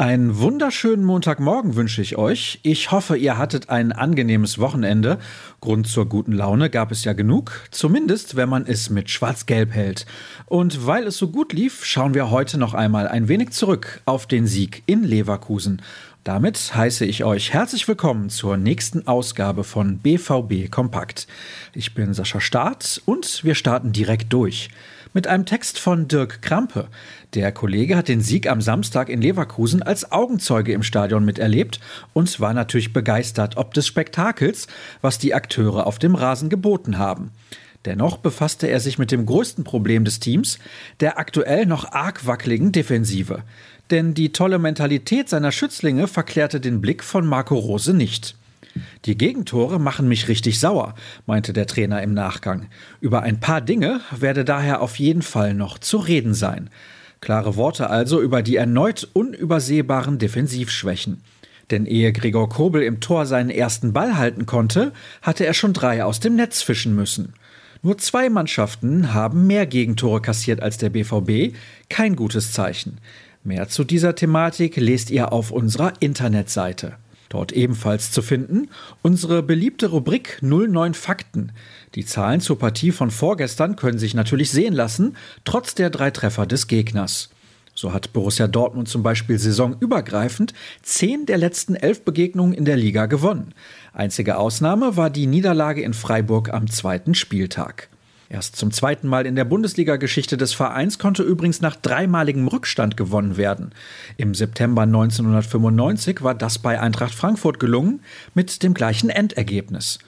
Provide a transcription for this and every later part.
Einen wunderschönen Montagmorgen wünsche ich euch. Ich hoffe, ihr hattet ein angenehmes Wochenende. Grund zur guten Laune gab es ja genug, zumindest wenn man es mit Schwarz-Gelb hält. Und weil es so gut lief, schauen wir heute noch einmal ein wenig zurück auf den Sieg in Leverkusen. Damit heiße ich euch herzlich willkommen zur nächsten Ausgabe von BVB Kompakt. Ich bin Sascha Staat und wir starten direkt durch mit einem Text von Dirk Krampe. Der Kollege hat den Sieg am Samstag in Leverkusen als Augenzeuge im Stadion miterlebt und war natürlich begeistert ob des Spektakels, was die Akteure auf dem Rasen geboten haben. Dennoch befasste er sich mit dem größten Problem des Teams, der aktuell noch arg wackeligen Defensive. Denn die tolle Mentalität seiner Schützlinge verklärte den Blick von Marco Rose nicht. Die Gegentore machen mich richtig sauer, meinte der Trainer im Nachgang. Über ein paar Dinge werde daher auf jeden Fall noch zu reden sein. Klare Worte also über die erneut unübersehbaren Defensivschwächen. Denn ehe Gregor Kobel im Tor seinen ersten Ball halten konnte, hatte er schon drei aus dem Netz fischen müssen. Nur zwei Mannschaften haben mehr Gegentore kassiert als der BVB, kein gutes Zeichen. Mehr zu dieser Thematik lest ihr auf unserer Internetseite. Dort ebenfalls zu finden unsere beliebte Rubrik 09 Fakten. Die Zahlen zur Partie von vorgestern können sich natürlich sehen lassen, trotz der drei Treffer des Gegners. So hat Borussia Dortmund zum Beispiel saisonübergreifend zehn der letzten elf Begegnungen in der Liga gewonnen. Einzige Ausnahme war die Niederlage in Freiburg am zweiten Spieltag. Erst zum zweiten Mal in der Bundesliga-Geschichte des Vereins konnte übrigens nach dreimaligem Rückstand gewonnen werden. Im September 1995 war das bei Eintracht Frankfurt gelungen, mit dem gleichen Endergebnis.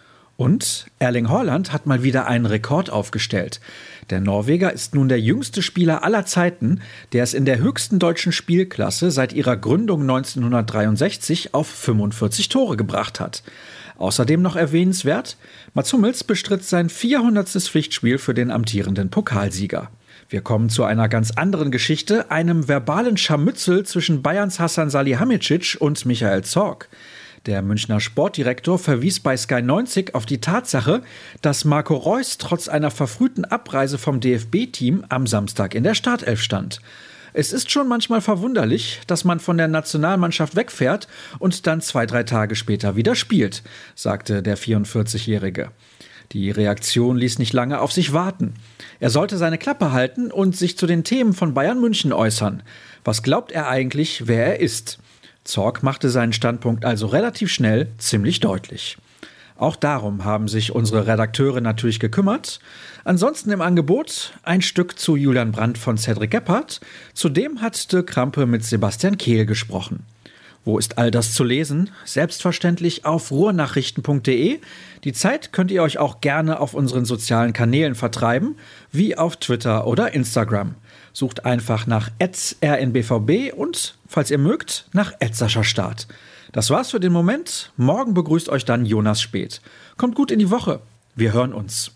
Und Erling Haaland hat mal wieder einen Rekord aufgestellt. Der Norweger ist nun der jüngste Spieler aller Zeiten, der es in der höchsten deutschen Spielklasse seit ihrer Gründung 1963 auf 45 Tore gebracht hat. Außerdem noch erwähnenswert, Mats Hummels bestritt sein 400. Pflichtspiel für den amtierenden Pokalsieger. Wir kommen zu einer ganz anderen Geschichte, einem verbalen Scharmützel zwischen Bayerns Hassan Salihamidzic und Michael Zorg. Der Münchner Sportdirektor verwies bei Sky 90 auf die Tatsache, dass Marco Reus trotz einer verfrühten Abreise vom DFB-Team am Samstag in der Startelf stand. Es ist schon manchmal verwunderlich, dass man von der Nationalmannschaft wegfährt und dann zwei, drei Tage später wieder spielt, sagte der 44-Jährige. Die Reaktion ließ nicht lange auf sich warten. Er sollte seine Klappe halten und sich zu den Themen von Bayern München äußern. Was glaubt er eigentlich, wer er ist? Zorg machte seinen Standpunkt also relativ schnell ziemlich deutlich. Auch darum haben sich unsere Redakteure natürlich gekümmert. Ansonsten im Angebot ein Stück zu Julian Brandt von Cedric Gebhardt. Zudem hat Dirk Krampe mit Sebastian Kehl gesprochen. Wo ist all das zu lesen? Selbstverständlich auf ruhrnachrichten.de. Die Zeit könnt ihr euch auch gerne auf unseren sozialen Kanälen vertreiben, wie auf Twitter oder Instagram. Sucht einfach nach rnbvb und, falls ihr mögt, nach Start. Das war's für den Moment. Morgen begrüßt euch dann Jonas Spät. Kommt gut in die Woche. Wir hören uns.